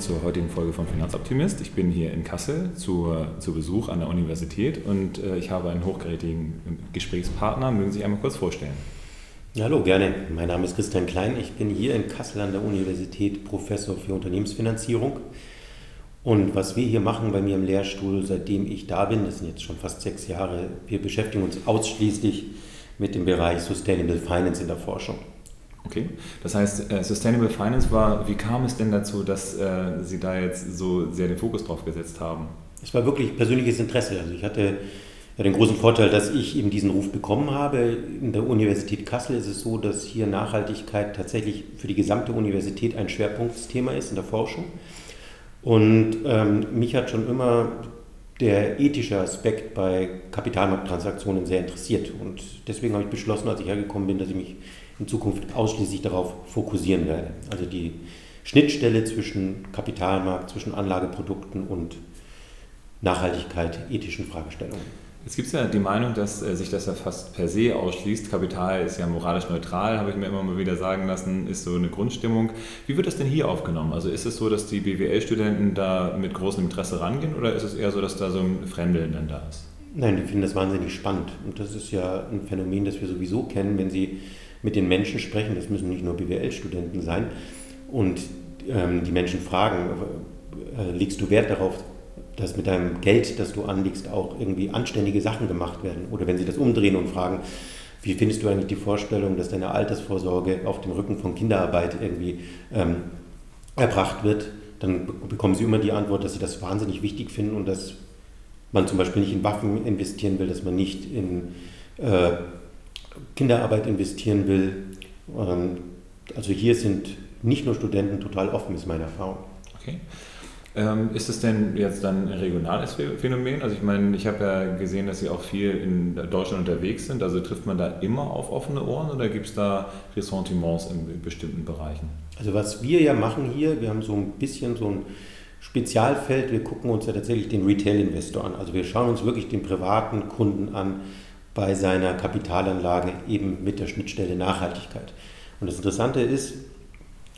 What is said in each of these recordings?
Zur heutigen Folge von Finanzoptimist. Ich bin hier in Kassel zu, zu Besuch an der Universität und äh, ich habe einen hochgerätigen Gesprächspartner. Mögen Sie sich einmal kurz vorstellen? Hallo, gerne. Mein Name ist Christian Klein. Ich bin hier in Kassel an der Universität Professor für Unternehmensfinanzierung. Und was wir hier machen bei mir im Lehrstuhl, seitdem ich da bin, das sind jetzt schon fast sechs Jahre, wir beschäftigen uns ausschließlich mit dem Bereich Sustainable Finance in der Forschung. Okay, das heißt, äh, Sustainable Finance war, wie kam es denn dazu, dass äh, Sie da jetzt so sehr den Fokus drauf gesetzt haben? Es war wirklich persönliches Interesse. Also ich hatte ja den großen Vorteil, dass ich eben diesen Ruf bekommen habe. In der Universität Kassel ist es so, dass hier Nachhaltigkeit tatsächlich für die gesamte Universität ein Schwerpunktthema ist in der Forschung. Und ähm, mich hat schon immer der ethische Aspekt bei Kapitalmarkttransaktionen sehr interessiert. Und deswegen habe ich beschlossen, als ich hergekommen bin, dass ich mich in Zukunft ausschließlich darauf fokussieren werde. Also die Schnittstelle zwischen Kapitalmarkt, zwischen Anlageprodukten und Nachhaltigkeit, ethischen Fragestellungen. Es gibt ja die Meinung, dass äh, sich das ja fast per se ausschließt. Kapital ist ja moralisch neutral, habe ich mir immer mal wieder sagen lassen, ist so eine Grundstimmung. Wie wird das denn hier aufgenommen? Also ist es so, dass die BWL-Studenten da mit großem Interesse rangehen oder ist es eher so, dass da so ein Fremdeln dann da ist? Nein, die finden das wahnsinnig spannend. Und das ist ja ein Phänomen, das wir sowieso kennen, wenn sie mit den Menschen sprechen. Das müssen nicht nur BWL-Studenten sein. Und ähm, die Menschen fragen, äh, legst du Wert darauf, dass mit deinem Geld, das du anlegst, auch irgendwie anständige Sachen gemacht werden. Oder wenn sie das umdrehen und fragen, wie findest du eigentlich die Vorstellung, dass deine Altersvorsorge auf dem Rücken von Kinderarbeit irgendwie ähm, erbracht wird, dann bekommen sie immer die Antwort, dass sie das wahnsinnig wichtig finden und dass man zum Beispiel nicht in Waffen investieren will, dass man nicht in äh, Kinderarbeit investieren will. Ähm, also hier sind nicht nur Studenten total offen, ist meine Erfahrung. Okay. Ähm, ist es denn jetzt dann ein regionales Phänomen? Also ich meine, ich habe ja gesehen, dass Sie auch viel in Deutschland unterwegs sind. Also trifft man da immer auf offene Ohren oder gibt es da Ressentiments in bestimmten Bereichen? Also was wir ja machen hier, wir haben so ein bisschen so ein Spezialfeld, wir gucken uns ja tatsächlich den Retail-Investor an. Also wir schauen uns wirklich den privaten Kunden an bei seiner Kapitalanlage eben mit der Schnittstelle Nachhaltigkeit. Und das Interessante ist,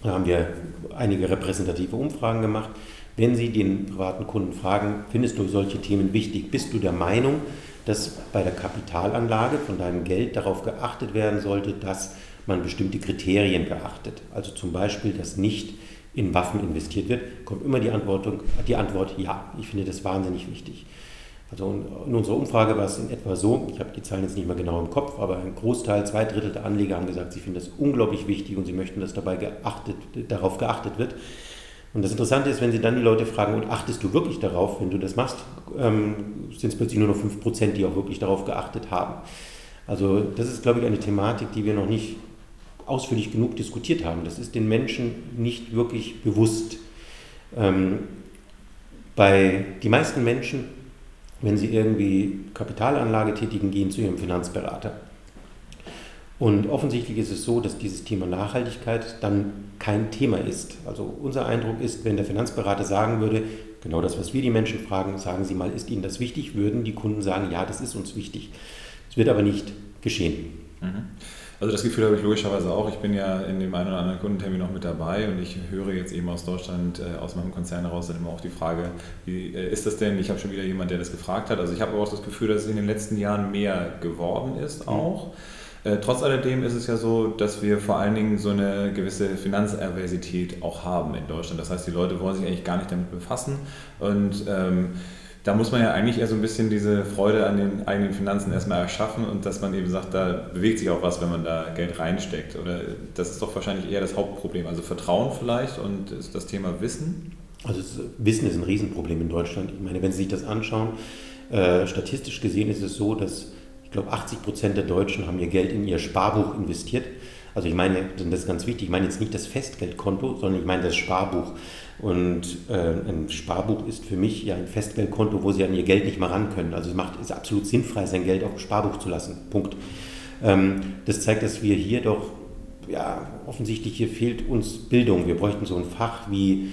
da haben wir einige repräsentative Umfragen gemacht, wenn Sie den privaten Kunden fragen, findest du solche Themen wichtig? Bist du der Meinung, dass bei der Kapitalanlage von deinem Geld darauf geachtet werden sollte, dass man bestimmte Kriterien beachtet? Also zum Beispiel, dass nicht in Waffen investiert wird, kommt immer die Antwort, die Antwort ja. Ich finde das wahnsinnig wichtig. Also in unserer Umfrage war es in etwa so, ich habe die Zahlen jetzt nicht mehr genau im Kopf, aber ein Großteil, zwei Drittel der Anleger haben gesagt, sie finden das unglaublich wichtig und sie möchten, dass dabei geachtet, darauf geachtet wird. Und das Interessante ist, wenn Sie dann die Leute fragen, und achtest du wirklich darauf, wenn du das machst, ähm, sind es plötzlich nur noch 5%, die auch wirklich darauf geachtet haben. Also das ist, glaube ich, eine Thematik, die wir noch nicht ausführlich genug diskutiert haben. Das ist den Menschen nicht wirklich bewusst. Ähm, bei die meisten Menschen, wenn sie irgendwie Kapitalanlage tätigen, gehen zu ihrem Finanzberater. Und offensichtlich ist es so, dass dieses Thema Nachhaltigkeit dann kein Thema ist. Also unser Eindruck ist, wenn der Finanzberater sagen würde, genau das, was wir die Menschen fragen, sagen Sie mal, ist Ihnen das wichtig, würden die Kunden sagen, ja, das ist uns wichtig. Es wird aber nicht geschehen. Mhm. Also das Gefühl habe ich logischerweise auch. Ich bin ja in dem einen oder anderen Kundentermin noch mit dabei und ich höre jetzt eben aus Deutschland, äh, aus meinem Konzern heraus dann immer auch die Frage, wie äh, ist das denn? Ich habe schon wieder jemanden, der das gefragt hat. Also ich habe auch das Gefühl, dass es in den letzten Jahren mehr geworden ist auch. Mhm. Äh, trotz alledem ist es ja so, dass wir vor allen Dingen so eine gewisse Finanzerversität auch haben in Deutschland. Das heißt, die Leute wollen sich eigentlich gar nicht damit befassen und ähm, da muss man ja eigentlich eher so ein bisschen diese Freude an den eigenen Finanzen erstmal erschaffen und dass man eben sagt, da bewegt sich auch was, wenn man da Geld reinsteckt. Oder das ist doch wahrscheinlich eher das Hauptproblem. Also Vertrauen vielleicht und das Thema Wissen. Also Wissen ist ein Riesenproblem in Deutschland. Ich meine, wenn Sie sich das anschauen, äh, statistisch gesehen ist es so, dass ich glaube, 80 Prozent der Deutschen haben ihr Geld in ihr Sparbuch investiert. Also ich meine, das ist ganz wichtig, ich meine jetzt nicht das Festgeldkonto, sondern ich meine das Sparbuch. Und äh, ein Sparbuch ist für mich ja ein Festgeldkonto, wo Sie an Ihr Geld nicht mal ran können. Also es macht, ist absolut sinnfrei, sein Geld auf dem Sparbuch zu lassen. Punkt. Ähm, das zeigt, dass wir hier doch, ja, offensichtlich hier fehlt uns Bildung. Wir bräuchten so ein Fach wie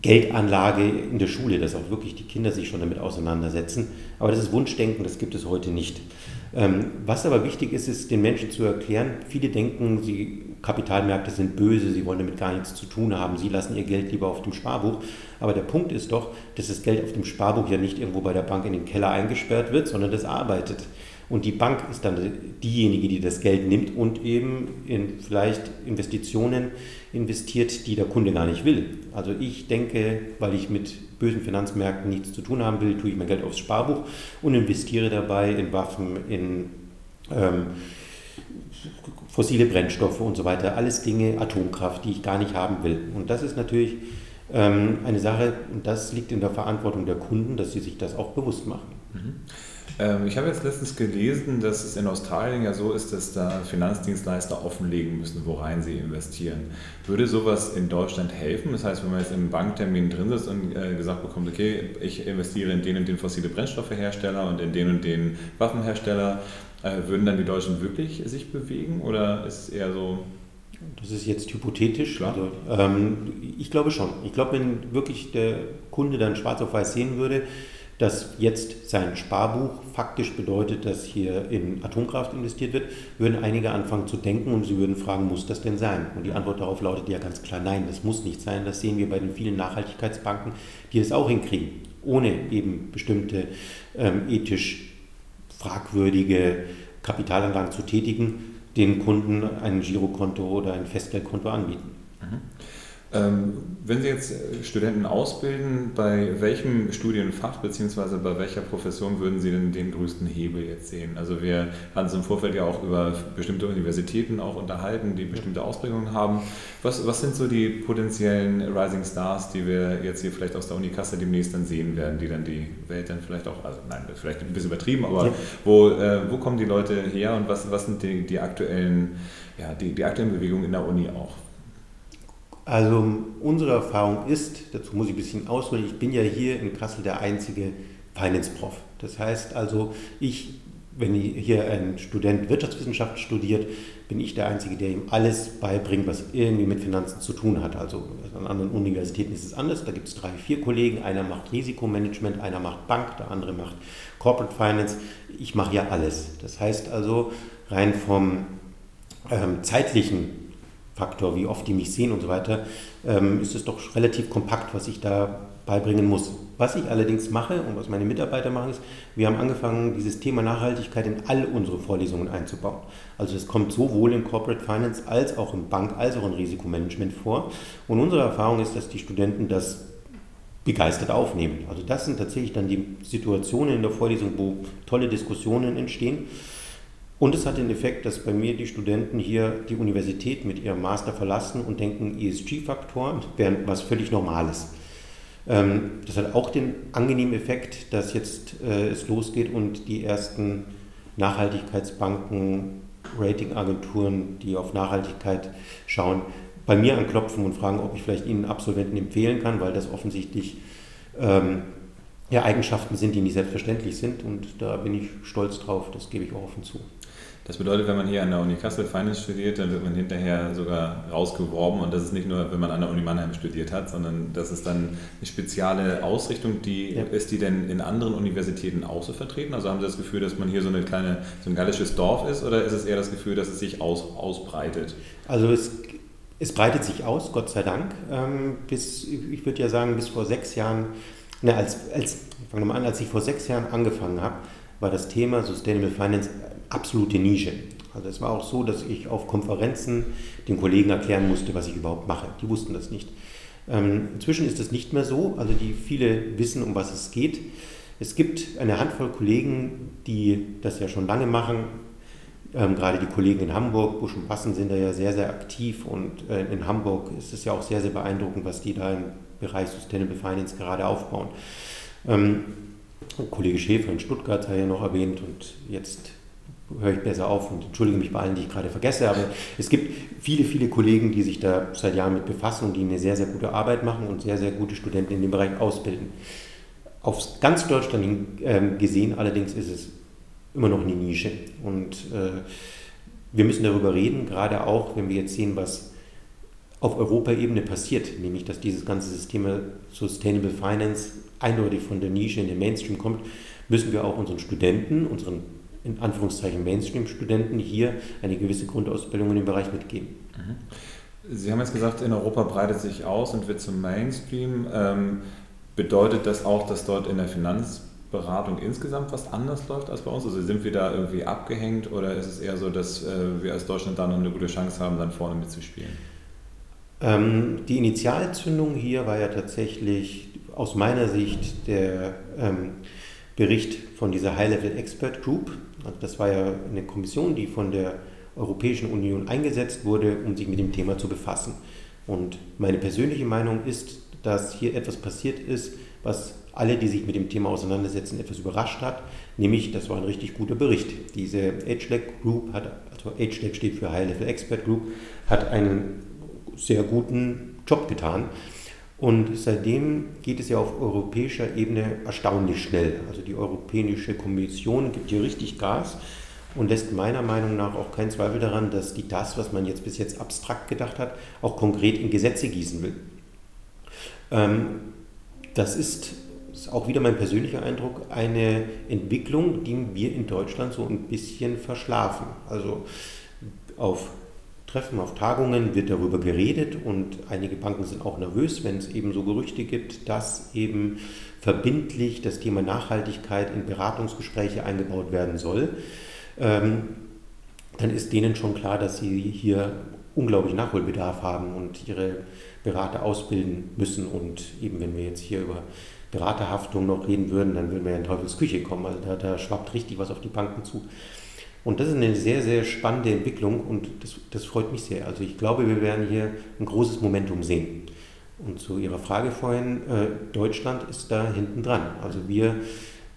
Geldanlage in der Schule, dass auch wirklich die Kinder sich schon damit auseinandersetzen. Aber das ist Wunschdenken, das gibt es heute nicht. Ähm, was aber wichtig ist, ist den Menschen zu erklären, viele denken, sie Kapitalmärkte sind böse, sie wollen damit gar nichts zu tun haben, sie lassen ihr Geld lieber auf dem Sparbuch. Aber der Punkt ist doch, dass das Geld auf dem Sparbuch ja nicht irgendwo bei der Bank in den Keller eingesperrt wird, sondern das arbeitet. Und die Bank ist dann diejenige, die das Geld nimmt und eben in vielleicht Investitionen investiert, die der Kunde gar nicht will. Also ich denke, weil ich mit bösen Finanzmärkten nichts zu tun haben will, tue ich mein Geld aufs Sparbuch und investiere dabei in Waffen, in ähm, fossile Brennstoffe und so weiter. Alles Dinge, Atomkraft, die ich gar nicht haben will. Und das ist natürlich ähm, eine Sache, und das liegt in der Verantwortung der Kunden, dass sie sich das auch bewusst machen. Mhm. Ähm, ich habe jetzt letztens gelesen, dass es in Australien ja so ist, dass da Finanzdienstleister offenlegen müssen, worein sie investieren. Würde sowas in Deutschland helfen? Das heißt, wenn man jetzt im Banktermin drin sitzt und äh, gesagt bekommt, okay, ich investiere in den und den fossile Brennstoffehersteller und in den und den Waffenhersteller, äh, würden dann die Deutschen wirklich sich bewegen oder ist es eher so, das ist jetzt hypothetisch. Also, ähm, ich glaube schon. Ich glaube, wenn wirklich der Kunde dann schwarz auf weiß sehen würde, dass jetzt sein Sparbuch faktisch bedeutet, dass hier in Atomkraft investiert wird, würden einige anfangen zu denken und sie würden fragen, muss das denn sein? Und die Antwort darauf lautet ja ganz klar, nein, das muss nicht sein. Das sehen wir bei den vielen Nachhaltigkeitsbanken, die es auch hinkriegen, ohne eben bestimmte ähm, ethisch fragwürdige Kapitalanlagen zu tätigen, den Kunden ein Girokonto oder ein Festgeldkonto anbieten. Mhm. Ähm, wenn Sie jetzt äh, Studenten ausbilden, bei welchem Studienfach bzw. bei welcher Profession würden Sie denn den größten Hebel jetzt sehen? Also wir hatten uns im Vorfeld ja auch über bestimmte Universitäten auch unterhalten, die bestimmte Ausprägungen haben. Was, was sind so die potenziellen Rising Stars, die wir jetzt hier vielleicht aus der Uni Kassel demnächst dann sehen werden, die dann die Welt dann vielleicht auch, also nein, vielleicht ein bisschen übertrieben, aber ja. wo, äh, wo kommen die Leute her und was, was sind die, die aktuellen, ja, die, die aktuellen Bewegungen in der Uni auch? Also unsere Erfahrung ist, dazu muss ich ein bisschen ausholen, ich bin ja hier in Kassel der einzige Finance-Prof. Das heißt also, ich, wenn hier ein Student Wirtschaftswissenschaft studiert, bin ich der Einzige, der ihm alles beibringt, was irgendwie mit Finanzen zu tun hat. Also an anderen Universitäten ist es anders. Da gibt es drei, vier Kollegen. Einer macht Risikomanagement, einer macht Bank, der andere macht Corporate Finance. Ich mache ja alles. Das heißt also, rein vom ähm, zeitlichen Faktor, wie oft die mich sehen und so weiter, ähm, ist es doch relativ kompakt, was ich da beibringen muss. Was ich allerdings mache und was meine Mitarbeiter machen, ist, wir haben angefangen, dieses Thema Nachhaltigkeit in all unsere Vorlesungen einzubauen. Also es kommt sowohl im Corporate Finance als auch im Bank- als auch im Risikomanagement vor. Und unsere Erfahrung ist, dass die Studenten das begeistert aufnehmen. Also das sind tatsächlich dann die Situationen in der Vorlesung, wo tolle Diskussionen entstehen. Und es hat den Effekt, dass bei mir die Studenten hier die Universität mit ihrem Master verlassen und denken, ESG-Faktor wäre was völlig Normales. Ähm, das hat auch den angenehmen Effekt, dass jetzt äh, es losgeht und die ersten Nachhaltigkeitsbanken, Ratingagenturen, die auf Nachhaltigkeit schauen, bei mir anklopfen und fragen, ob ich vielleicht ihnen Absolventen empfehlen kann, weil das offensichtlich ähm, ja, Eigenschaften sind, die nicht selbstverständlich sind. Und da bin ich stolz drauf, das gebe ich auch offen zu. Das bedeutet, wenn man hier an der Uni Kassel Finance studiert, dann wird man hinterher sogar rausgeworben. Und das ist nicht nur, wenn man an der Uni Mannheim studiert hat, sondern das ist dann eine spezielle Ausrichtung. Die, ja. Ist die denn in anderen Universitäten auch so vertreten? Also haben Sie das Gefühl, dass man hier so, eine kleine, so ein gallisches Dorf ist? Oder ist es eher das Gefühl, dass es sich aus, ausbreitet? Also es, es breitet sich aus, Gott sei Dank. Ähm, bis, ich würde ja sagen, bis vor sechs Jahren, ne, als, als, fangen wir mal an, als ich vor sechs Jahren angefangen habe, war das Thema Sustainable Finance absolute Nische. Also es war auch so, dass ich auf Konferenzen den Kollegen erklären musste, was ich überhaupt mache. Die wussten das nicht. Ähm, inzwischen ist das nicht mehr so, also die viele wissen, um was es geht. Es gibt eine Handvoll Kollegen, die das ja schon lange machen. Ähm, gerade die Kollegen in Hamburg, Busch und Bassen sind da ja sehr, sehr aktiv und äh, in Hamburg ist es ja auch sehr, sehr beeindruckend, was die da im Bereich Sustainable Finance gerade aufbauen. Ähm, Kollege Schäfer in Stuttgart hat ja noch erwähnt und jetzt höre ich besser auf und entschuldige mich bei allen, die ich gerade vergesse, aber es gibt viele, viele Kollegen, die sich da seit Jahren mit befassen und die eine sehr, sehr gute Arbeit machen und sehr, sehr gute Studenten in dem Bereich ausbilden. Auf ganz Deutschland ähm, gesehen allerdings ist es immer noch eine Nische und äh, wir müssen darüber reden, gerade auch, wenn wir jetzt sehen, was auf Europaebene passiert, nämlich dass dieses ganze System Sustainable Finance eindeutig von der Nische in den Mainstream kommt, müssen wir auch unseren Studenten, unseren in Anführungszeichen Mainstream-Studenten hier eine gewisse Grundausbildung in dem Bereich mitgeben. Mhm. Sie haben jetzt gesagt, in Europa breitet sich aus und wird zum Mainstream. Ähm, bedeutet das auch, dass dort in der Finanzberatung insgesamt was anders läuft als bei uns? Also sind wir da irgendwie abgehängt oder ist es eher so, dass äh, wir als Deutschland da noch eine gute Chance haben, dann vorne mitzuspielen? Ähm, die Initialzündung hier war ja tatsächlich aus meiner Sicht der ähm, Bericht von dieser High-Level Expert Group. Also das war ja eine Kommission, die von der Europäischen Union eingesetzt wurde, um sich mit dem Thema zu befassen. Und meine persönliche Meinung ist, dass hier etwas passiert ist, was alle, die sich mit dem Thema auseinandersetzen, etwas überrascht hat. Nämlich, das war ein richtig guter Bericht. Diese HLEC Group hat, also HLEC steht für High Level Expert Group, hat einen sehr guten Job getan. Und seitdem geht es ja auf europäischer Ebene erstaunlich schnell. Also die Europäische Kommission gibt hier richtig Gas und lässt meiner Meinung nach auch keinen Zweifel daran, dass die das, was man jetzt bis jetzt abstrakt gedacht hat, auch konkret in Gesetze gießen will. Ähm, das ist, ist auch wieder mein persönlicher Eindruck, eine Entwicklung, die wir in Deutschland so ein bisschen verschlafen. Also auf Treffen, auf Tagungen wird darüber geredet und einige Banken sind auch nervös, wenn es eben so Gerüchte gibt, dass eben verbindlich das Thema Nachhaltigkeit in Beratungsgespräche eingebaut werden soll. Ähm, dann ist denen schon klar, dass sie hier unglaublich Nachholbedarf haben und ihre Berater ausbilden müssen. Und eben wenn wir jetzt hier über Beraterhaftung noch reden würden, dann würden wir ja in Teufels Küche kommen. Also da, da schwappt richtig was auf die Banken zu. Und das ist eine sehr, sehr spannende Entwicklung und das, das freut mich sehr. Also ich glaube, wir werden hier ein großes Momentum sehen. Und zu Ihrer Frage vorhin, äh, Deutschland ist da hinten dran. Also wir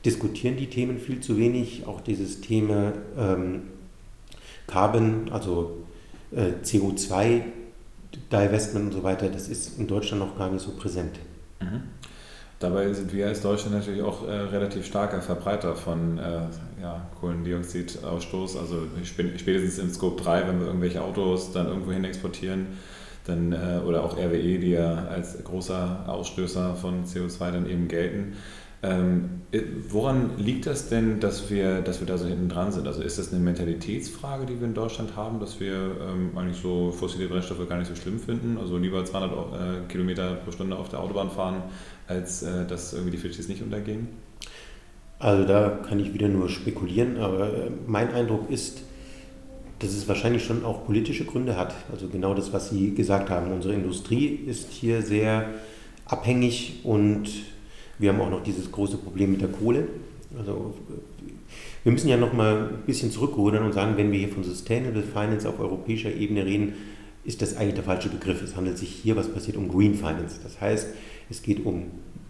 diskutieren die Themen viel zu wenig. Auch dieses Thema ähm, Carbon, also äh, CO2, Divestment und so weiter, das ist in Deutschland noch gar nicht so präsent. Mhm. Dabei sind wir als Deutschland natürlich auch äh, relativ starker Verbreiter von äh, ja, Kohlendioxidausstoß. Also spätestens im Scope 3, wenn wir irgendwelche Autos dann irgendwo hin exportieren, dann, äh, oder auch RWE, die ja als großer Ausstößer von CO2 dann eben gelten, ähm, woran liegt das denn, dass wir, dass wir da so hinten dran sind? Also ist das eine Mentalitätsfrage, die wir in Deutschland haben, dass wir ähm, eigentlich so fossile Brennstoffe gar nicht so schlimm finden? Also lieber 200 äh, Kilometer pro Stunde auf der Autobahn fahren, als äh, dass irgendwie die Fischis nicht untergehen? Also da kann ich wieder nur spekulieren, aber äh, mein Eindruck ist, dass es wahrscheinlich schon auch politische Gründe hat. Also genau das, was Sie gesagt haben. Unsere Industrie ist hier sehr abhängig und wir haben auch noch dieses große Problem mit der Kohle. Also wir müssen ja noch mal ein bisschen zurückrudern und sagen, wenn wir hier von Sustainable Finance auf europäischer Ebene reden, ist das eigentlich der falsche Begriff. Es handelt sich hier, was passiert, um Green Finance. Das heißt, es geht um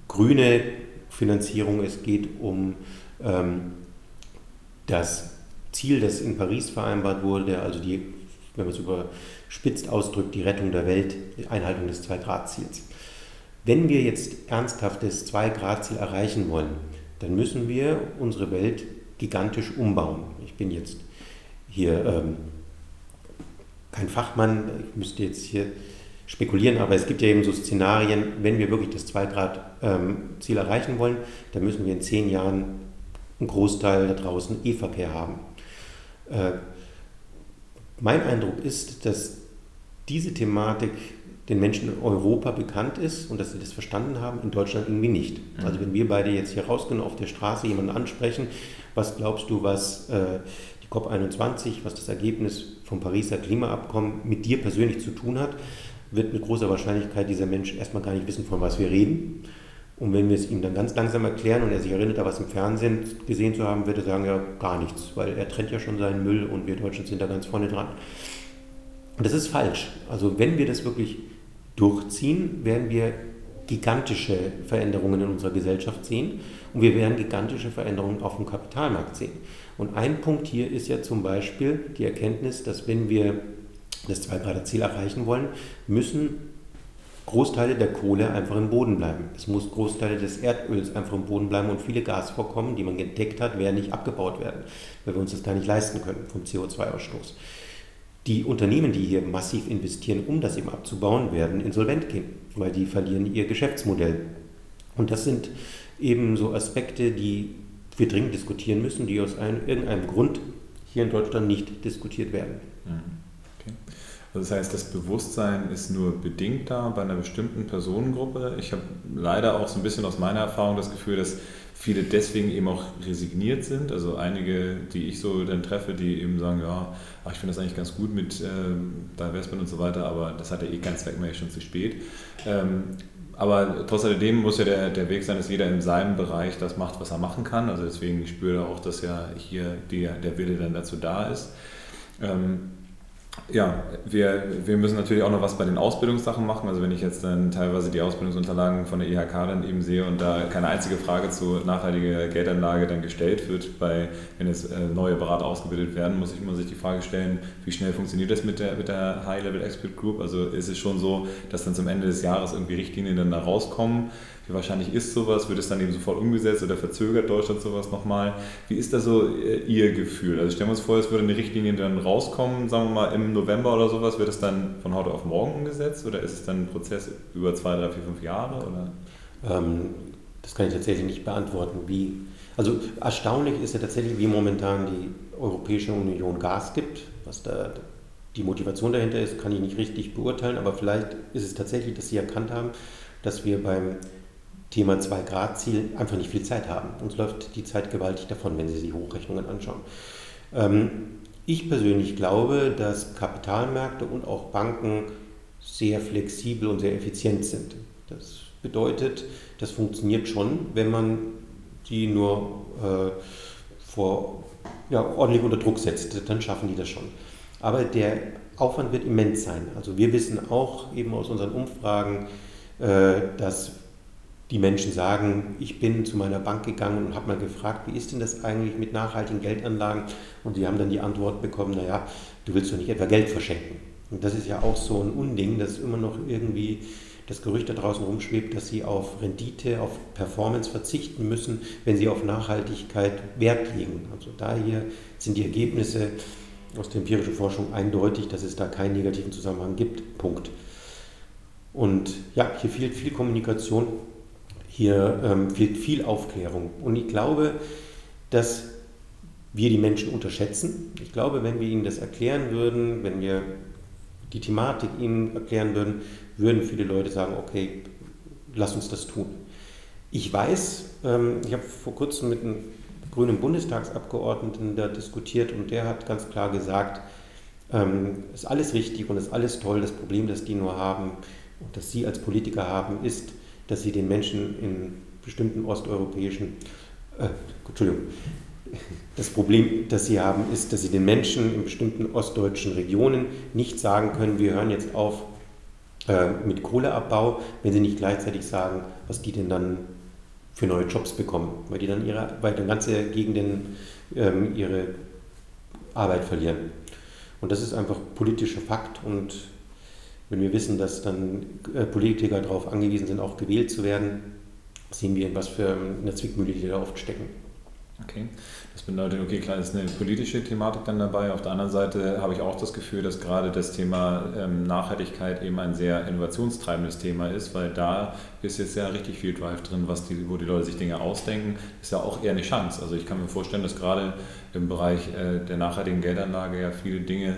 grüne Finanzierung, es geht um ähm, das Ziel, das in Paris vereinbart wurde, also die, wenn man es überspitzt ausdrückt, die Rettung der Welt, die Einhaltung des Zwei-Grad-Ziels. Wenn wir jetzt ernsthaft das 2-Grad-Ziel erreichen wollen, dann müssen wir unsere Welt gigantisch umbauen. Ich bin jetzt hier ähm, kein Fachmann, ich müsste jetzt hier spekulieren, aber es gibt ja eben so Szenarien, wenn wir wirklich das 2-Grad-Ziel ähm, erreichen wollen, dann müssen wir in zehn Jahren einen Großteil da draußen E-Verkehr haben. Äh, mein Eindruck ist, dass diese Thematik den Menschen in Europa bekannt ist und dass sie das verstanden haben, in Deutschland irgendwie nicht. Mhm. Also wenn wir beide jetzt hier rausgehen, auf der Straße jemanden ansprechen, was glaubst du, was äh, die COP21, was das Ergebnis vom Pariser Klimaabkommen mit dir persönlich zu tun hat, wird mit großer Wahrscheinlichkeit dieser Mensch erstmal gar nicht wissen, von was wir reden. Und wenn wir es ihm dann ganz langsam erklären und er sich erinnert, da was im Fernsehen gesehen zu haben, wird er sagen, ja, gar nichts, weil er trennt ja schon seinen Müll und wir Deutschen sind da ganz vorne dran. Und das ist falsch. Also wenn wir das wirklich durchziehen, werden wir gigantische Veränderungen in unserer Gesellschaft sehen und wir werden gigantische Veränderungen auf dem Kapitalmarkt sehen. Und ein Punkt hier ist ja zum Beispiel die Erkenntnis, dass wenn wir das 2-Grad-Ziel erreichen wollen, müssen Großteile der Kohle einfach im Boden bleiben. Es muss Großteile des Erdöls einfach im Boden bleiben und viele Gasvorkommen, die man entdeckt hat, werden nicht abgebaut werden, weil wir uns das gar nicht leisten können vom CO2-Ausstoß. Die Unternehmen, die hier massiv investieren, um das eben abzubauen, werden insolvent gehen, weil die verlieren ihr Geschäftsmodell. Und das sind eben so Aspekte, die wir dringend diskutieren müssen, die aus einem, irgendeinem Grund hier in Deutschland nicht diskutiert werden. Mhm. Okay. Also das heißt, das Bewusstsein ist nur bedingt da bei einer bestimmten Personengruppe. Ich habe leider auch so ein bisschen aus meiner Erfahrung das Gefühl, dass viele deswegen eben auch resigniert sind. Also einige, die ich so dann treffe, die eben sagen, ja, ach, ich finde das eigentlich ganz gut mit ähm, Divestment und so weiter, aber das hat ja eh keinen Zweck mehr, schon zu spät. Ähm, aber trotz alledem muss ja der, der Weg sein, dass jeder in seinem Bereich das macht, was er machen kann. Also deswegen spüre ich auch, dass ja hier die, der Wille dann dazu da ist. Ähm, ja, wir, wir müssen natürlich auch noch was bei den Ausbildungssachen machen. Also wenn ich jetzt dann teilweise die Ausbildungsunterlagen von der IHK dann eben sehe und da keine einzige Frage zu nachhaltiger Geldanlage dann gestellt wird, bei, wenn jetzt äh, neue Berater ausgebildet werden, muss ich immer sich die Frage stellen, wie schnell funktioniert das mit der, mit der High-Level Expert Group? Also ist es schon so, dass dann zum Ende des Jahres irgendwie Richtlinien dann da rauskommen? Wie wahrscheinlich ist sowas? Wird es dann eben sofort umgesetzt oder verzögert Deutschland sowas nochmal? Wie ist da so äh, Ihr Gefühl? Also stellen wir uns vor, es würde eine Richtlinie dann rauskommen, sagen wir mal im November oder sowas. Wird es dann von heute auf morgen umgesetzt oder ist es dann ein Prozess über zwei, drei, vier, fünf Jahre? Oder? Ähm, das kann ich tatsächlich nicht beantworten. Wie, also erstaunlich ist ja tatsächlich, wie momentan die Europäische Union Gas gibt. Was da die Motivation dahinter ist, kann ich nicht richtig beurteilen, aber vielleicht ist es tatsächlich, dass sie erkannt haben, dass wir beim Thema 2-Grad-Ziel einfach nicht viel Zeit haben. Uns läuft die Zeit gewaltig davon, wenn Sie sich Hochrechnungen anschauen. Ähm, ich persönlich glaube, dass Kapitalmärkte und auch Banken sehr flexibel und sehr effizient sind. Das bedeutet, das funktioniert schon, wenn man die nur äh, vor, ja, ordentlich unter Druck setzt, dann schaffen die das schon. Aber der Aufwand wird immens sein. Also wir wissen auch eben aus unseren Umfragen, äh, dass die Menschen sagen, ich bin zu meiner Bank gegangen und habe mal gefragt, wie ist denn das eigentlich mit nachhaltigen Geldanlagen? Und die haben dann die Antwort bekommen, naja, du willst doch nicht etwa Geld verschenken. Und das ist ja auch so ein Unding, dass immer noch irgendwie das Gerücht da draußen rumschwebt, dass sie auf Rendite, auf Performance verzichten müssen, wenn sie auf Nachhaltigkeit Wert legen. Also daher sind die Ergebnisse aus der empirischen Forschung eindeutig, dass es da keinen negativen Zusammenhang gibt. Punkt. Und ja, hier fehlt viel Kommunikation hier ähm, fehlt viel Aufklärung. Und ich glaube, dass wir die Menschen unterschätzen. Ich glaube, wenn wir ihnen das erklären würden, wenn wir die Thematik ihnen erklären würden, würden viele Leute sagen, okay, lass uns das tun. Ich weiß, ähm, ich habe vor kurzem mit einem grünen Bundestagsabgeordneten da diskutiert und der hat ganz klar gesagt, ähm, ist alles richtig und ist alles toll. Das Problem, das die nur haben und das Sie als Politiker haben, ist, dass sie den Menschen in bestimmten osteuropäischen, äh, Entschuldigung, das Problem, das sie haben, ist, dass sie den Menschen in bestimmten ostdeutschen Regionen nicht sagen können, wir hören jetzt auf äh, mit Kohleabbau, wenn sie nicht gleichzeitig sagen, was die denn dann für neue Jobs bekommen, weil die dann ihre, weil dann ganze Gegenden ähm, ihre Arbeit verlieren. Und das ist einfach politischer Fakt und wenn wir wissen, dass dann äh, Politiker darauf angewiesen sind, auch gewählt zu werden, sehen wir, was für eine Zwickmühle die da oft stecken. Okay, das bedeutet, okay, klar, ist eine politische Thematik dann dabei. Auf der anderen Seite habe ich auch das Gefühl, dass gerade das Thema ähm, Nachhaltigkeit eben ein sehr innovationstreibendes Thema ist, weil da ist jetzt ja richtig viel Drive drin, was die, wo die Leute sich Dinge ausdenken, ist ja auch eher eine Chance. Also ich kann mir vorstellen, dass gerade im Bereich äh, der nachhaltigen Geldanlage ja viele Dinge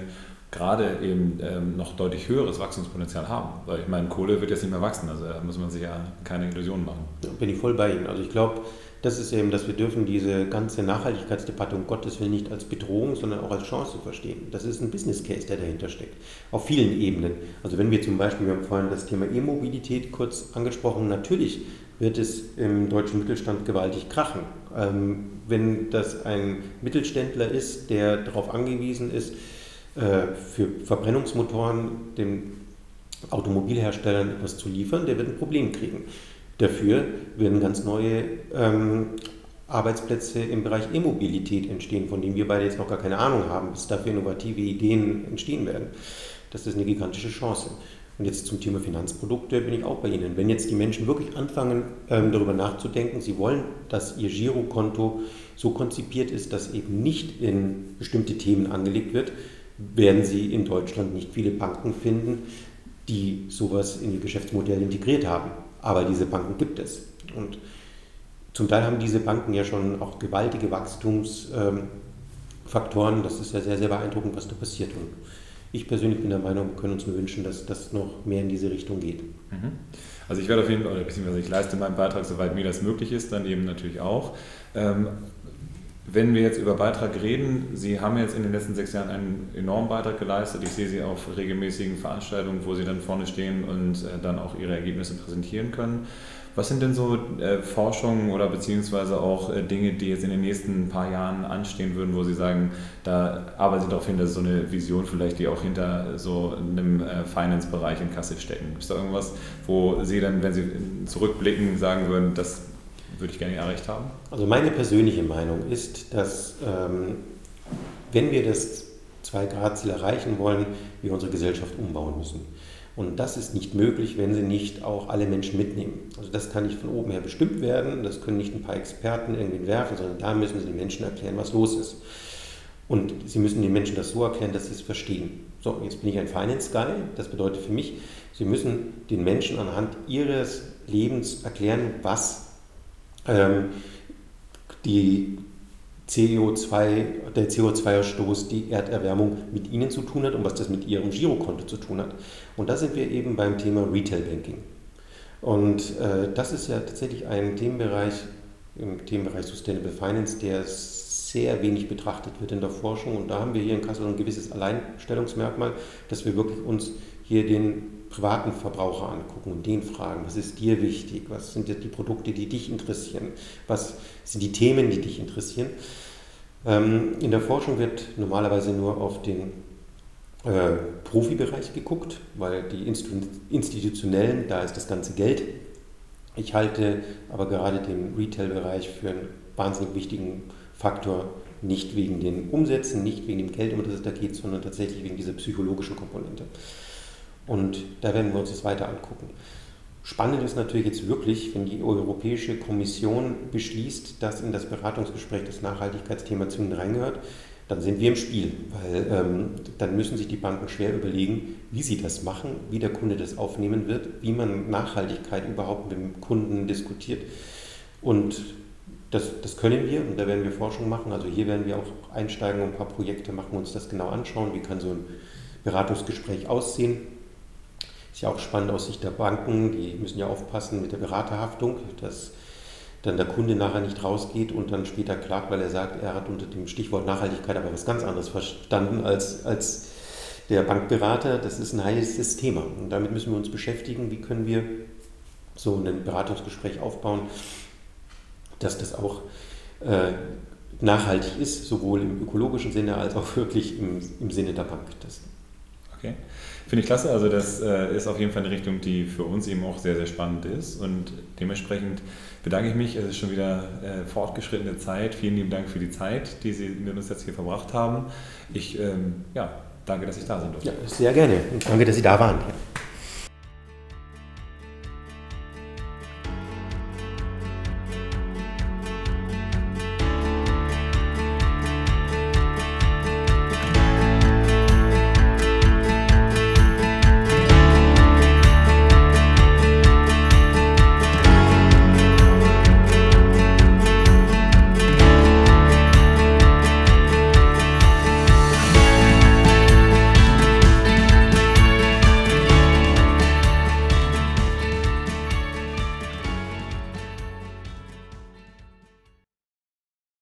gerade eben ähm, noch deutlich höheres Wachstumspotenzial haben. Weil ich meine, Kohle wird jetzt nicht mehr wachsen, also da muss man sich ja keine Illusionen machen. Ja, bin ich voll bei Ihnen. Also ich glaube, das ist eben, dass wir dürfen diese ganze Nachhaltigkeitsdebatte um Gottes Willen nicht als Bedrohung, sondern auch als Chance verstehen. Das ist ein Business Case, der dahinter steckt. Auf vielen Ebenen. Also wenn wir zum Beispiel, wir haben vorhin das Thema E-Mobilität kurz angesprochen, natürlich wird es im deutschen Mittelstand gewaltig krachen. Ähm, wenn das ein Mittelständler ist, der darauf angewiesen ist, für Verbrennungsmotoren den Automobilherstellern etwas zu liefern, der wird ein Problem kriegen. Dafür werden ganz neue ähm, Arbeitsplätze im Bereich E-Mobilität entstehen, von denen wir beide jetzt noch gar keine Ahnung haben, bis dafür innovative Ideen entstehen werden. Das ist eine gigantische Chance. Und jetzt zum Thema Finanzprodukte bin ich auch bei Ihnen. Wenn jetzt die Menschen wirklich anfangen, ähm, darüber nachzudenken, sie wollen, dass ihr Girokonto so konzipiert ist, dass eben nicht in bestimmte Themen angelegt wird, werden Sie in Deutschland nicht viele Banken finden, die sowas in ihr Geschäftsmodell integriert haben. Aber diese Banken gibt es. Und zum Teil haben diese Banken ja schon auch gewaltige Wachstumsfaktoren. Das ist ja sehr, sehr beeindruckend, was da passiert. Und ich persönlich bin der Meinung, wir können uns nur wünschen, dass das noch mehr in diese Richtung geht. Mhm. Also ich werde auf jeden Fall, beziehungsweise ich leiste meinen Beitrag, soweit mir das möglich ist, dann eben natürlich auch. Wenn wir jetzt über Beitrag reden, Sie haben jetzt in den letzten sechs Jahren einen enormen Beitrag geleistet. Ich sehe Sie auf regelmäßigen Veranstaltungen, wo Sie dann vorne stehen und äh, dann auch Ihre Ergebnisse präsentieren können. Was sind denn so äh, Forschungen oder beziehungsweise auch äh, Dinge, die jetzt in den nächsten paar Jahren anstehen würden, wo Sie sagen, da arbeiten Sie darauf hin, dass so eine Vision vielleicht, die auch hinter so einem Finance-Bereich in Kassel stecken? Es da irgendwas, wo Sie dann, wenn Sie zurückblicken, sagen würden, das würde ich gerne erreicht haben? Also meine persönliche Meinung ist, dass ähm, wenn wir das 2-Grad-Ziel erreichen wollen, wir unsere Gesellschaft umbauen müssen. Und das ist nicht möglich, wenn sie nicht auch alle Menschen mitnehmen. Also das kann nicht von oben her bestimmt werden, das können nicht ein paar Experten irgendwie werfen, sondern da müssen sie den Menschen erklären, was los ist. Und sie müssen den Menschen das so erklären, dass sie es verstehen. So, jetzt bin ich ein Finance Guy. Das bedeutet für mich, sie müssen den Menschen anhand ihres Lebens erklären, was ähm, die CO2, der CO2-Ausstoß, die Erderwärmung mit Ihnen zu tun hat und was das mit Ihrem Girokonto zu tun hat. Und da sind wir eben beim Thema Retail Banking. Und äh, das ist ja tatsächlich ein Themenbereich im Themenbereich Sustainable Finance, der sehr wenig betrachtet wird in der Forschung. Und da haben wir hier in Kassel ein gewisses Alleinstellungsmerkmal, dass wir wirklich uns hier den privaten Verbraucher angucken und den fragen, was ist dir wichtig, was sind die Produkte, die dich interessieren, was sind die Themen, die dich interessieren. Ähm, in der Forschung wird normalerweise nur auf den äh, Profibereich geguckt, weil die institutionellen, da ist das ganze Geld. Ich halte aber gerade den Retail-Bereich für einen wahnsinnig wichtigen Faktor, nicht wegen den Umsätzen, nicht wegen dem Geld, um das es da geht, sondern tatsächlich wegen dieser psychologischen Komponente. Und da werden wir uns das weiter angucken. Spannend ist natürlich jetzt wirklich, wenn die Europäische Kommission beschließt, dass in das Beratungsgespräch das Nachhaltigkeitsthema zwingend reingehört, dann sind wir im Spiel, weil ähm, dann müssen sich die Banken schwer überlegen, wie sie das machen, wie der Kunde das aufnehmen wird, wie man Nachhaltigkeit überhaupt mit dem Kunden diskutiert. Und das, das können wir und da werden wir Forschung machen. Also hier werden wir auch einsteigen und ein paar Projekte machen, uns das genau anschauen, wie kann so ein Beratungsgespräch aussehen ist ja auch spannend aus Sicht der Banken, die müssen ja aufpassen mit der Beraterhaftung, dass dann der Kunde nachher nicht rausgeht und dann später klagt, weil er sagt, er hat unter dem Stichwort Nachhaltigkeit aber was ganz anderes verstanden als, als der Bankberater. Das ist ein heißes Thema und damit müssen wir uns beschäftigen, wie können wir so ein Beratungsgespräch aufbauen, dass das auch äh, nachhaltig ist, sowohl im ökologischen Sinne als auch wirklich im, im Sinne der Bank. Das okay. Finde ich klasse. Also das äh, ist auf jeden Fall eine Richtung, die für uns eben auch sehr, sehr spannend ist. Und dementsprechend bedanke ich mich. Es ist schon wieder äh, fortgeschrittene Zeit. Vielen lieben Dank für die Zeit, die Sie mit uns jetzt hier verbracht haben. Ich ähm, ja, danke, dass ich da sein durfte. Ja, sehr gerne. Und danke, dass Sie da waren.